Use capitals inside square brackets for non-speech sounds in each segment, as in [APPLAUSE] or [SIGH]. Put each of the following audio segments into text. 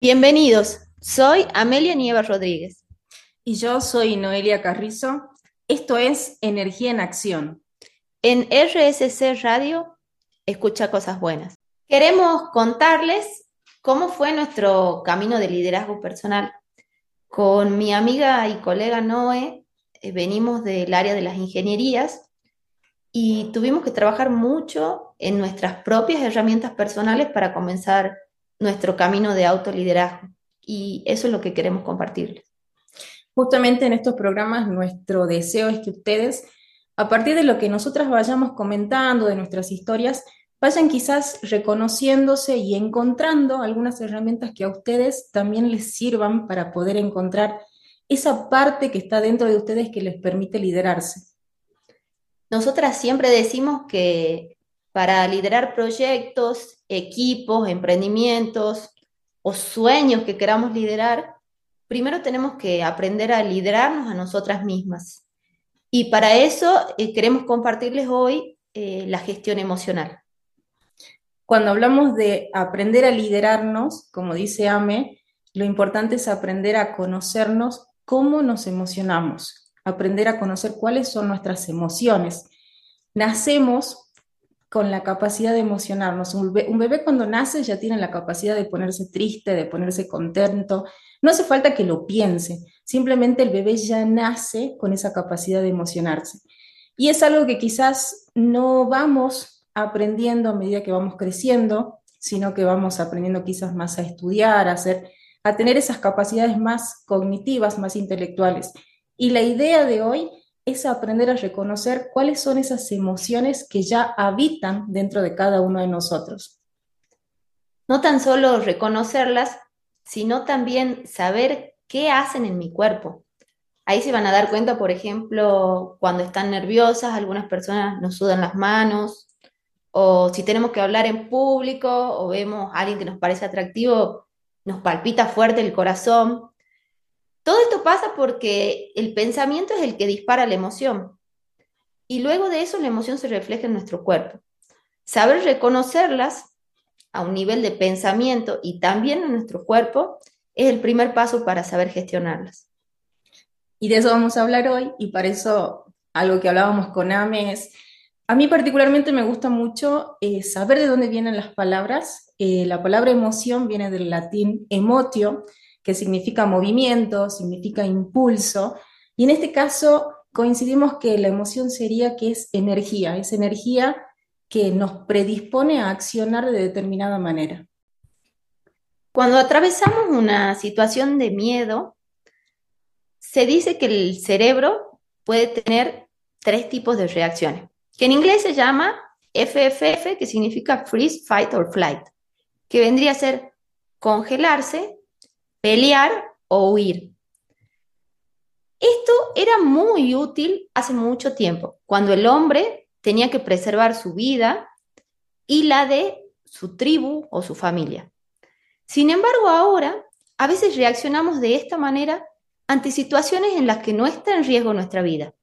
Bienvenidos, soy Amelia Nieva Rodríguez. Y yo soy Noelia Carrizo. Esto es Energía en Acción. En RSC Radio, escucha cosas buenas. Queremos contarles cómo fue nuestro camino de liderazgo personal. Con mi amiga y colega Noé, eh, venimos del área de las ingenierías y tuvimos que trabajar mucho en nuestras propias herramientas personales para comenzar nuestro camino de autoliderazgo. Y eso es lo que queremos compartirles. Justamente en estos programas nuestro deseo es que ustedes, a partir de lo que nosotras vayamos comentando, de nuestras historias, vayan quizás reconociéndose y encontrando algunas herramientas que a ustedes también les sirvan para poder encontrar esa parte que está dentro de ustedes que les permite liderarse. Nosotras siempre decimos que para liderar proyectos, equipos, emprendimientos o sueños que queramos liderar, primero tenemos que aprender a liderarnos a nosotras mismas. Y para eso eh, queremos compartirles hoy eh, la gestión emocional. Cuando hablamos de aprender a liderarnos, como dice Ame, lo importante es aprender a conocernos cómo nos emocionamos, aprender a conocer cuáles son nuestras emociones. Nacemos con la capacidad de emocionarnos. Un bebé, cuando nace ya tiene la capacidad de ponerse triste, de ponerse contento. No hace falta que lo piense, simplemente el bebé ya nace con esa capacidad de emocionarse. Y es algo que quizás no vamos aprendiendo a medida que vamos creciendo, sino que vamos aprendiendo quizás más a estudiar, a, hacer, a tener esas capacidades más cognitivas, más intelectuales. Y la idea de hoy es aprender a reconocer cuáles son esas emociones que ya habitan dentro de cada uno de nosotros. No tan solo reconocerlas, sino también saber qué hacen en mi cuerpo. Ahí se van a dar cuenta, por ejemplo, cuando están nerviosas, algunas personas nos sudan las manos, o si tenemos que hablar en público o vemos a alguien que nos parece atractivo, nos palpita fuerte el corazón. Todo esto pasa porque el pensamiento es el que dispara la emoción y luego de eso la emoción se refleja en nuestro cuerpo. Saber reconocerlas a un nivel de pensamiento y también en nuestro cuerpo es el primer paso para saber gestionarlas. Y de eso vamos a hablar hoy y para eso algo que hablábamos con Ame es, a mí particularmente me gusta mucho eh, saber de dónde vienen las palabras. Eh, la palabra emoción viene del latín emotio, que significa movimiento, significa impulso, y en este caso coincidimos que la emoción sería que es energía, es energía que nos predispone a accionar de determinada manera. Cuando atravesamos una situación de miedo, se dice que el cerebro puede tener tres tipos de reacciones, que en inglés se llama FFF, que significa freeze, fight or flight, que vendría a ser congelarse, pelear o huir. Esto era muy útil hace mucho tiempo, cuando el hombre tenía que preservar su vida y la de su tribu o su familia. Sin embargo, ahora a veces reaccionamos de esta manera ante situaciones en las que no está en riesgo nuestra vida.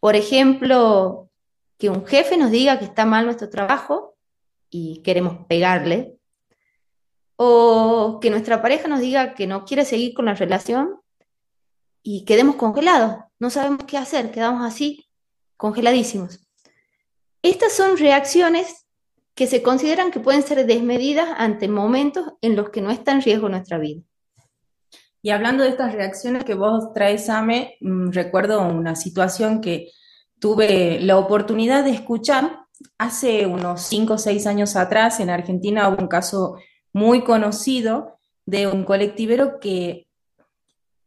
Por ejemplo, que un jefe nos diga que está mal nuestro trabajo y queremos pegarle, o que nuestra pareja nos diga que no quiere seguir con la relación y quedemos congelados, no sabemos qué hacer, quedamos así, congeladísimos. Estas son reacciones que se consideran que pueden ser desmedidas ante momentos en los que no está en riesgo nuestra vida. Y hablando de estas reacciones que vos traes, Ame, mm, recuerdo una situación que tuve la oportunidad de escuchar hace unos 5 o 6 años atrás. En Argentina hubo un caso muy conocido de un colectivero que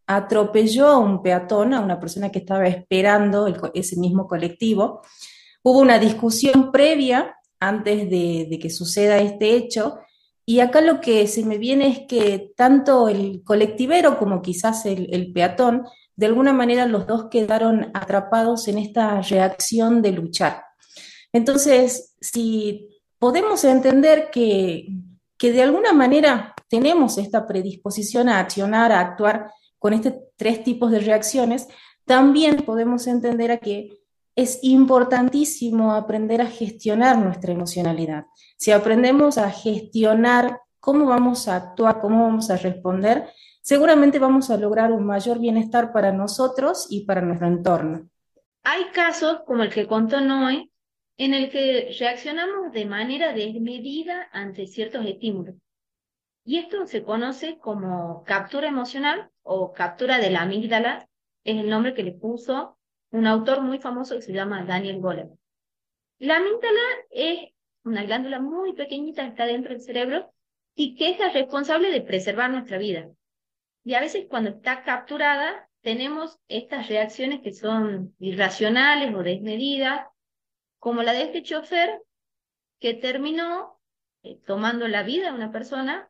atropelló a un peatón, a una persona que estaba esperando ese mismo colectivo. Hubo una discusión previa antes de, que suceda este hecho y acá lo que se me viene es que tanto el colectivero como quizás el, el peatón, de alguna manera los dos quedaron atrapados en esta reacción de luchar. Entonces, si podemos entender que, que de alguna manera tenemos esta predisposición a accionar, a actuar con estos tres tipos de reacciones, también podemos entender a que es importantísimo aprender a gestionar nuestra emocionalidad. Si aprendemos a gestionar cómo vamos a actuar, cómo vamos a responder, seguramente vamos a lograr un mayor bienestar para nosotros y para nuestro entorno. Hay casos, como el que contó Noé, en el que reaccionamos de manera desmedida ante ciertos estímulos. Y esto se conoce como captura emocional o captura de la amígdala, es el nombre que le puso un autor muy famoso que se llama Daniel Goleman. La amígdala es una glándula muy pequeñita que está dentro del cerebro y que es la responsable de preservar nuestra vida. Y a veces cuando está capturada tenemos estas reacciones que son irracionales o desmedidas, como la de este chofer que terminó eh, tomando la vida de una persona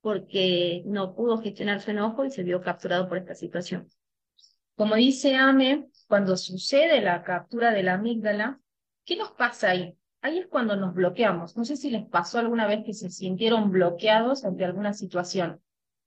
porque no pudo gestionar su enojo y se vio capturado por esta situación. Como dice Ame, cuando sucede la captura de la amígdala, ¿qué nos pasa ahí? Ahí es cuando nos bloqueamos. No sé si les pasó alguna vez que se sintieron bloqueados ante alguna situación.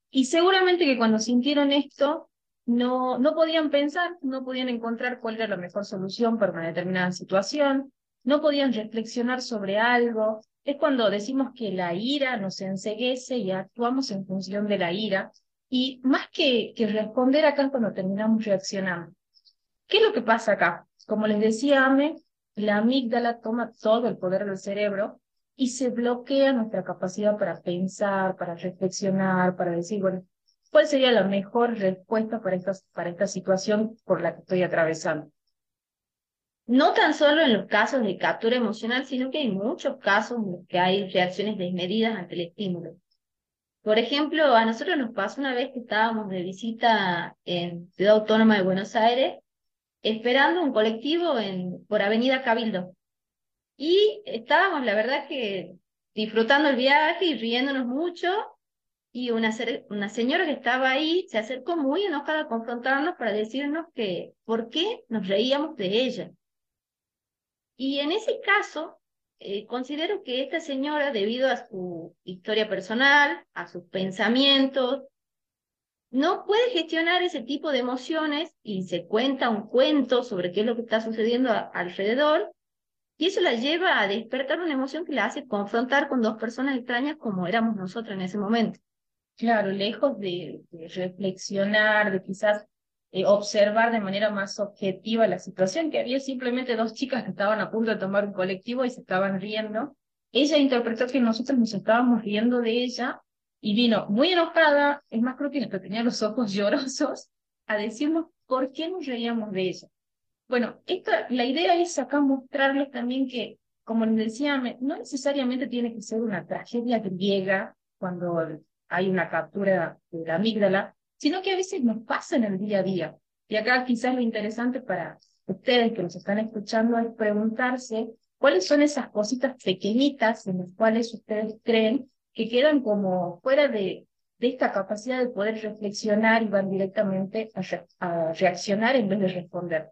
Y seguramente que cuando sintieron esto, no, no podían pensar, no podían encontrar cuál era la mejor solución para una determinada situación, no podían reflexionar sobre algo. Es cuando decimos que la ira nos enseguece y actuamos en función de la ira. Y más que, responder acá es cuando terminamos reaccionando. ¿Qué es lo que pasa acá? Como les decía Ame, la amígdala toma todo el poder del cerebro y se bloquea nuestra capacidad para pensar, para reflexionar, para decir, bueno, ¿cuál sería la mejor respuesta para esta, para esta situación por la que estoy atravesando? No tan solo en los casos de captura emocional, sino que hay muchos casos en los que hay reacciones desmedidas ante el estímulo. Por ejemplo, a nosotros nos pasó una vez que estábamos de visita en Ciudad Autónoma de Buenos Aires, esperando un colectivo en, por Avenida Cabildo. Y estábamos, la verdad, que disfrutando el viaje y riéndonos mucho, y una, una señora que estaba ahí se acercó muy enojada a confrontarnos para decirnos que por qué nos reíamos de ella. Y en ese caso, eh, considero que esta señora, debido a su historia personal, a sus pensamientos, no puede gestionar ese tipo de emociones y se cuenta un cuento sobre qué es lo que está sucediendo alrededor, y eso la lleva a despertar una emoción que la hace confrontar con dos personas extrañas como éramos nosotros en ese momento. Claro, lejos de, reflexionar, de quizás eh, observar de manera más objetiva la situación, que había simplemente dos chicas que estaban a punto de tomar un colectivo y se estaban riendo. Ella interpretó que nosotros nos estábamos riendo de ella y vino muy enojada, es más creo que hasta tenía los ojos [LAUGHS] llorosos, a decirnos por qué nos reíamos de ella. Bueno, esta, la idea es acá mostrarles también que, como les decía, no necesariamente tiene que ser una tragedia griega cuando hay una captura de la amígdala, sino que a veces nos pasa en el día a día. Y acá quizás lo interesante para ustedes que nos están escuchando es preguntarse cuáles son esas cositas pequeñitas en las cuales ustedes creen que quedan como fuera de, de esta capacidad de poder reflexionar y van directamente a, reaccionar en vez de responder.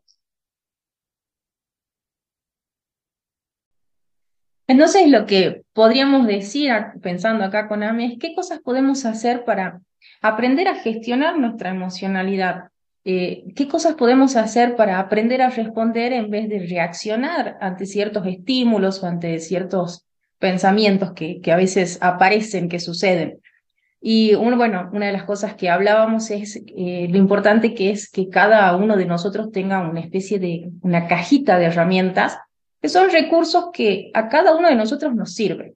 Entonces, lo que podríamos decir, pensando acá con Ame, es qué cosas podemos hacer para aprender a gestionar nuestra emocionalidad. Eh, ¿Qué cosas podemos hacer para aprender a responder en vez de reaccionar ante ciertos estímulos o ante ciertos pensamientos que, que a veces aparecen, que suceden? Y bueno, una de las cosas que hablábamos es eh, lo importante que es que cada uno de nosotros tenga una especie de una cajita de herramientas que son recursos que a cada uno de nosotros nos sirven.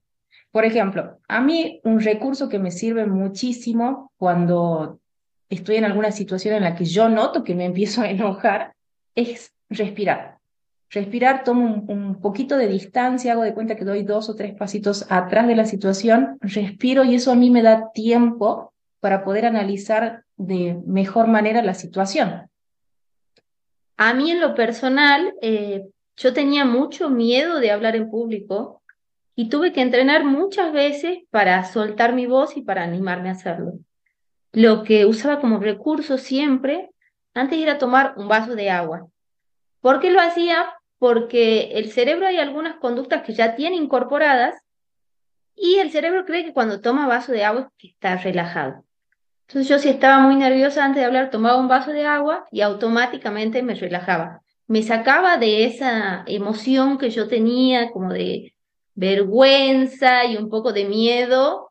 Por ejemplo, a mí un recurso que me sirve muchísimo cuando estoy en alguna situación en la que yo noto que me empiezo a enojar es respirar. Respirar, tomo un, poquito de distancia, hago de cuenta que doy dos o tres pasitos atrás de la situación, respiro y eso a mí me da tiempo para poder analizar de mejor manera la situación. A mí en lo personal, eh, yo tenía mucho miedo de hablar en público y tuve que entrenar muchas veces para soltar mi voz y para animarme a hacerlo. Lo que usaba como recurso siempre, antes era tomar un vaso de agua. ¿Por qué lo hacía? Porque el cerebro hay algunas conductas que ya tiene incorporadas y el cerebro cree que cuando toma vaso de agua está relajado. Entonces yo si estaba muy nerviosa antes de hablar, tomaba un vaso de agua y automáticamente me relajaba me sacaba de esa emoción que yo tenía, como de vergüenza y un poco de miedo,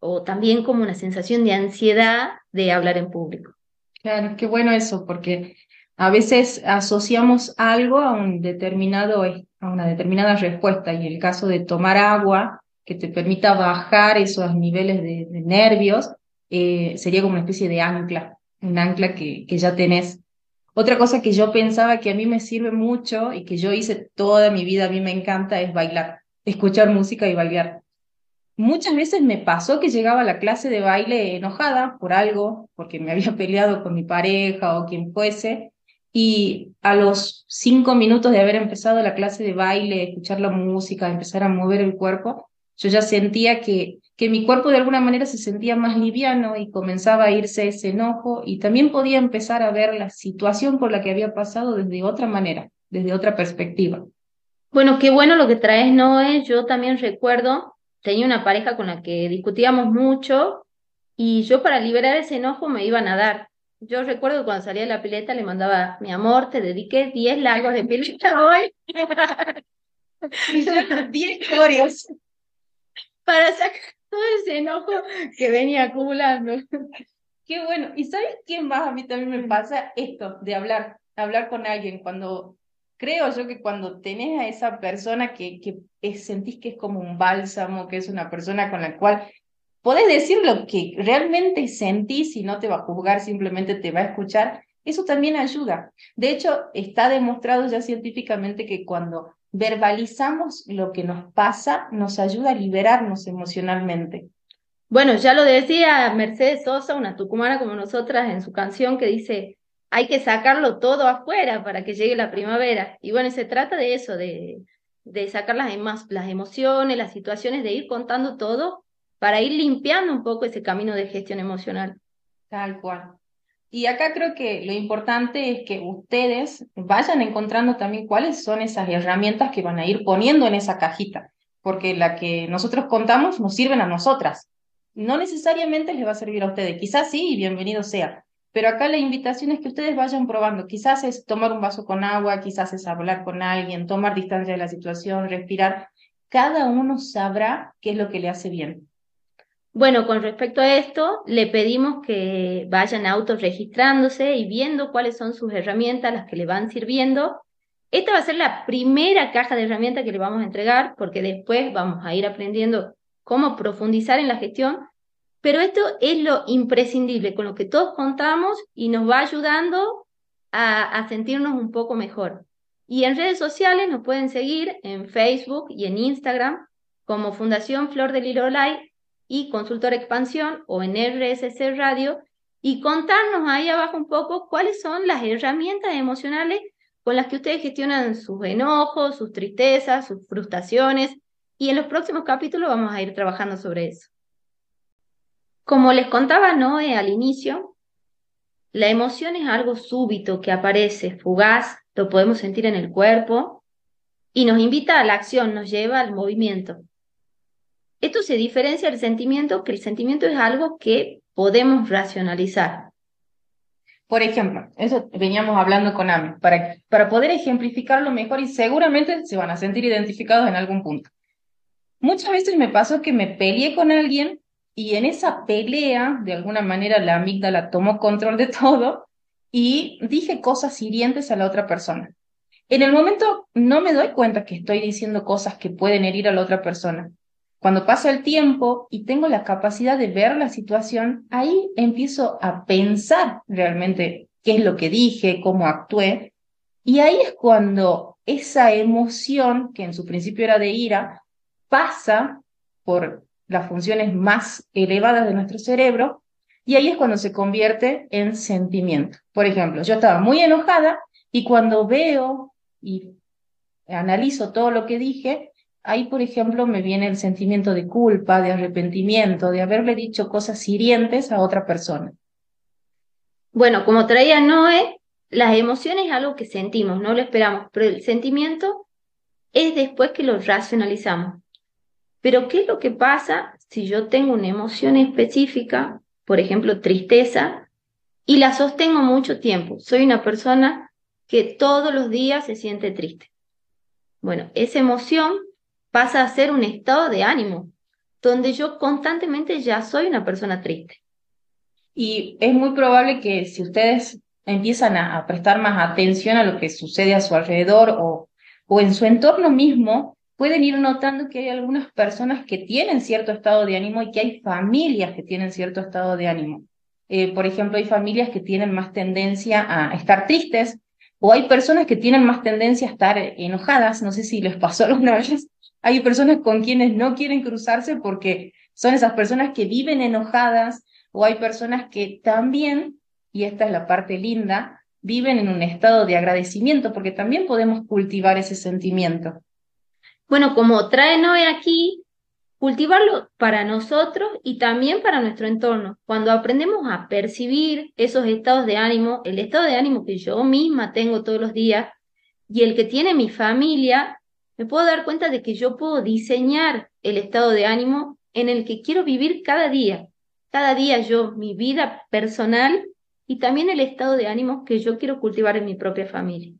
o también como una sensación de ansiedad de hablar en público. Claro, qué bueno eso, porque a veces asociamos algo a un determinado, a una determinada respuesta, y el caso de tomar agua que te permita bajar esos niveles de, nervios, eh, sería como una especie de ancla, un ancla que, que ya tenés. Otra cosa que yo pensaba que a mí me sirve mucho y que yo hice toda mi vida, a mí me encanta, es bailar, escuchar música y bailar. Muchas veces me pasó que llegaba a la clase de baile enojada por algo, porque me [LAUGHS] había peleado con mi pareja o quien fuese, y a los cinco minutos de haber empezado la clase de baile, escuchar la música, empezar a mover el cuerpo, yo ya sentía que, que mi cuerpo de alguna manera se sentía más liviano y comenzaba a irse ese enojo y también podía empezar a ver la situación por la que había pasado desde otra manera, desde otra perspectiva. Bueno, qué bueno lo que traes, Noé. Yo también recuerdo tenía una pareja con la que discutíamos mucho y yo para liberar ese enojo me iba a nadar. Yo recuerdo cuando salía de la pileta le mandaba, mi amor, te dediqué 10 largos de pileta hoy. [LAUGHS] 10 historias. Para sacar todo ese enojo que venía acumulando. Qué bueno. ¿Y sabes quién más? A mí también me pasa esto de hablar, hablar con alguien cuando creo yo que cuando tenés a esa persona que, que sentís que es como un bálsamo, que es una persona con la cual podés decir lo que realmente sentís y no te va a juzgar, simplemente te va a escuchar, eso también ayuda. De hecho, está demostrado ya científicamente que cuando verbalizamos lo que nos pasa, nos ayuda a liberarnos emocionalmente. Bueno, ya lo decía Mercedes Sosa, una tucumana como nosotras, en su canción que dice, hay que sacarlo todo afuera para que llegue la primavera. Y bueno, se trata de eso, de, sacar las, las emociones, las situaciones, de ir contando todo para ir limpiando un poco ese camino de gestión emocional. Tal cual. Y acá creo que lo importante es que ustedes vayan encontrando también cuáles son esas herramientas que van a ir poniendo en esa cajita, porque la que nosotros contamos nos sirven a nosotras. No necesariamente les va a servir a ustedes, quizás sí y bienvenido sea, pero acá la invitación es que ustedes vayan probando. Quizás es tomar un vaso con agua, quizás es hablar con alguien, tomar distancia de la situación, respirar. Cada uno sabrá qué es lo que le hace bien. Bueno, con respecto a esto, le pedimos que vayan autorregistrándose y viendo cuáles son sus herramientas, las que le van sirviendo. Esta va a ser la primera caja de herramientas que le vamos a entregar, porque después vamos a ir aprendiendo cómo profundizar en la gestión pero esto es lo imprescindible, con lo que todos contamos y nos va ayudando a, sentirnos un poco mejor. Y en redes sociales nos pueden seguir en Facebook y en Instagram como Fundación Flor del Lirolay y Consultor Expansión o en RSC Radio y contarnos ahí abajo un poco cuáles son las herramientas emocionales con las que ustedes gestionan sus enojos, sus tristezas, sus frustraciones y en los próximos capítulos vamos a ir trabajando sobre eso. Como les contaba Noé al inicio, la emoción es algo súbito que aparece, fugaz, lo podemos sentir en el cuerpo y nos invita a la acción, nos lleva al movimiento. Esto se diferencia del sentimiento, que el sentimiento es algo que podemos racionalizar. Por ejemplo, eso veníamos hablando con Ami, para, para poder ejemplificarlo mejor y seguramente se van a sentir identificados en algún punto. Muchas veces me pasó que me peleé con alguien y en esa pelea, de alguna manera, la amígdala tomó control de todo y dije cosas hirientes a la otra persona. En el momento no me doy cuenta que estoy diciendo cosas que pueden herir a la otra persona. Cuando pasa el tiempo y tengo la capacidad de ver la situación, ahí empiezo a pensar realmente qué es lo que dije, cómo actué. Y ahí es cuando esa emoción, que en su principio era de ira, pasa por las funciones más elevadas de nuestro cerebro, y ahí es cuando se convierte en sentimiento. Por ejemplo, yo estaba muy enojada y cuando veo y analizo todo lo que dije, ahí, por ejemplo, me viene el sentimiento de culpa, de arrepentimiento, de haberle dicho cosas hirientes a otra persona. Bueno, como traía Noé, las emociones es algo que sentimos, no lo esperamos, pero el sentimiento es después que lo racionalizamos. Pero ¿qué es lo que pasa si yo tengo una emoción específica, por ejemplo, tristeza, y la sostengo mucho tiempo? Soy una persona que todos los días se siente triste. Bueno, esa emoción pasa a ser un estado de ánimo. donde yo constantemente ya soy una persona triste. Y es muy probable que si ustedes empiezan a, prestar más atención a lo que sucede a su alrededor o, o en su entorno mismo, pueden ir notando que hay algunas personas que tienen cierto estado de ánimo y que hay familias que tienen cierto estado de ánimo. Eh, por ejemplo, hay familias que tienen más tendencia a estar tristes o hay personas que tienen más tendencia a estar enojadas. No sé si les pasó [LAUGHS] alguna vez. Hay personas con quienes no quieren cruzarse porque son esas personas que viven enojadas o hay personas que también, y esta es la parte linda, viven en un estado de agradecimiento porque también podemos cultivar ese sentimiento. Bueno, como traen hoy aquí, cultivarlo para nosotros y también para nuestro entorno. Cuando aprendemos a percibir esos estados de ánimo, el estado de ánimo que yo misma tengo todos los días y el que tiene mi familia, me puedo dar cuenta de que yo puedo diseñar el estado de ánimo en el que quiero vivir cada día. Cada día yo, mi vida personal y también el estado de ánimo que yo quiero cultivar en mi propia familia.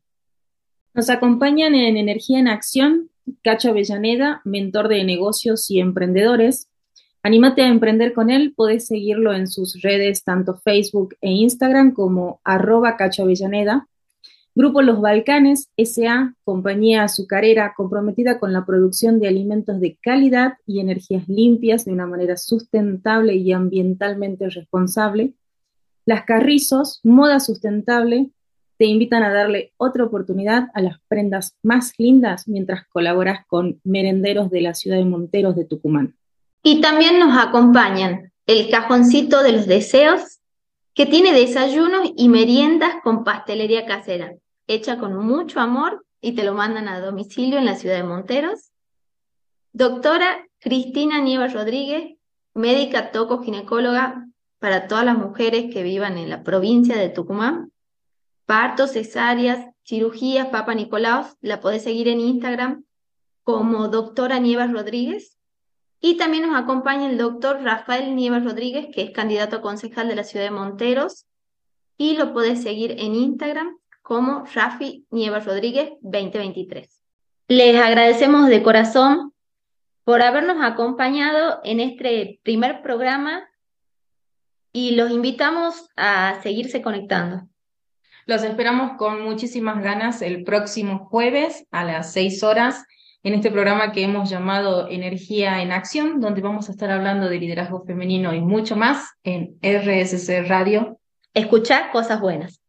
Nos acompañan en Energía en Acción Cacho Avellaneda, mentor de negocios y emprendedores. Anímate a emprender con él, puedes seguirlo en sus redes, tanto Facebook e Instagram como arroba Cacho Avellaneda. Grupo Los Balcanes SA, compañía azucarera comprometida con la producción de alimentos de calidad y energías limpias de una manera sustentable y ambientalmente responsable. Las Carrizos, moda sustentable, te invitan a darle otra oportunidad a las prendas más lindas mientras colaboras con merenderos de la ciudad de Monteros de Tucumán. Y también nos acompañan el cajoncito de los deseos, que tiene desayunos y meriendas con pastelería casera, hecha con mucho amor y te lo mandan a domicilio en la ciudad de Monteros. Doctora Cristina Nieva Rodríguez, médica toco ginecóloga para todas las mujeres que vivan en la provincia de Tucumán partos, cesáreas, cirugías, Papa Nicolaos, la podés seguir en Instagram como doctora Nievas Rodríguez. Y también nos acompaña el doctor Rafael Nievas Rodríguez, que es candidato a concejal de la ciudad de Monteros. Y lo podés seguir en Instagram como Rafi Nievas Rodríguez 2023. Les agradecemos de corazón por habernos acompañado en este primer programa y los invitamos a seguirse conectando. Los esperamos con muchísimas ganas el próximo jueves a las 6 horas en este programa que hemos llamado Energía en Acción, donde vamos a estar hablando de liderazgo femenino y mucho más en RSC Radio. Escuchar cosas buenas.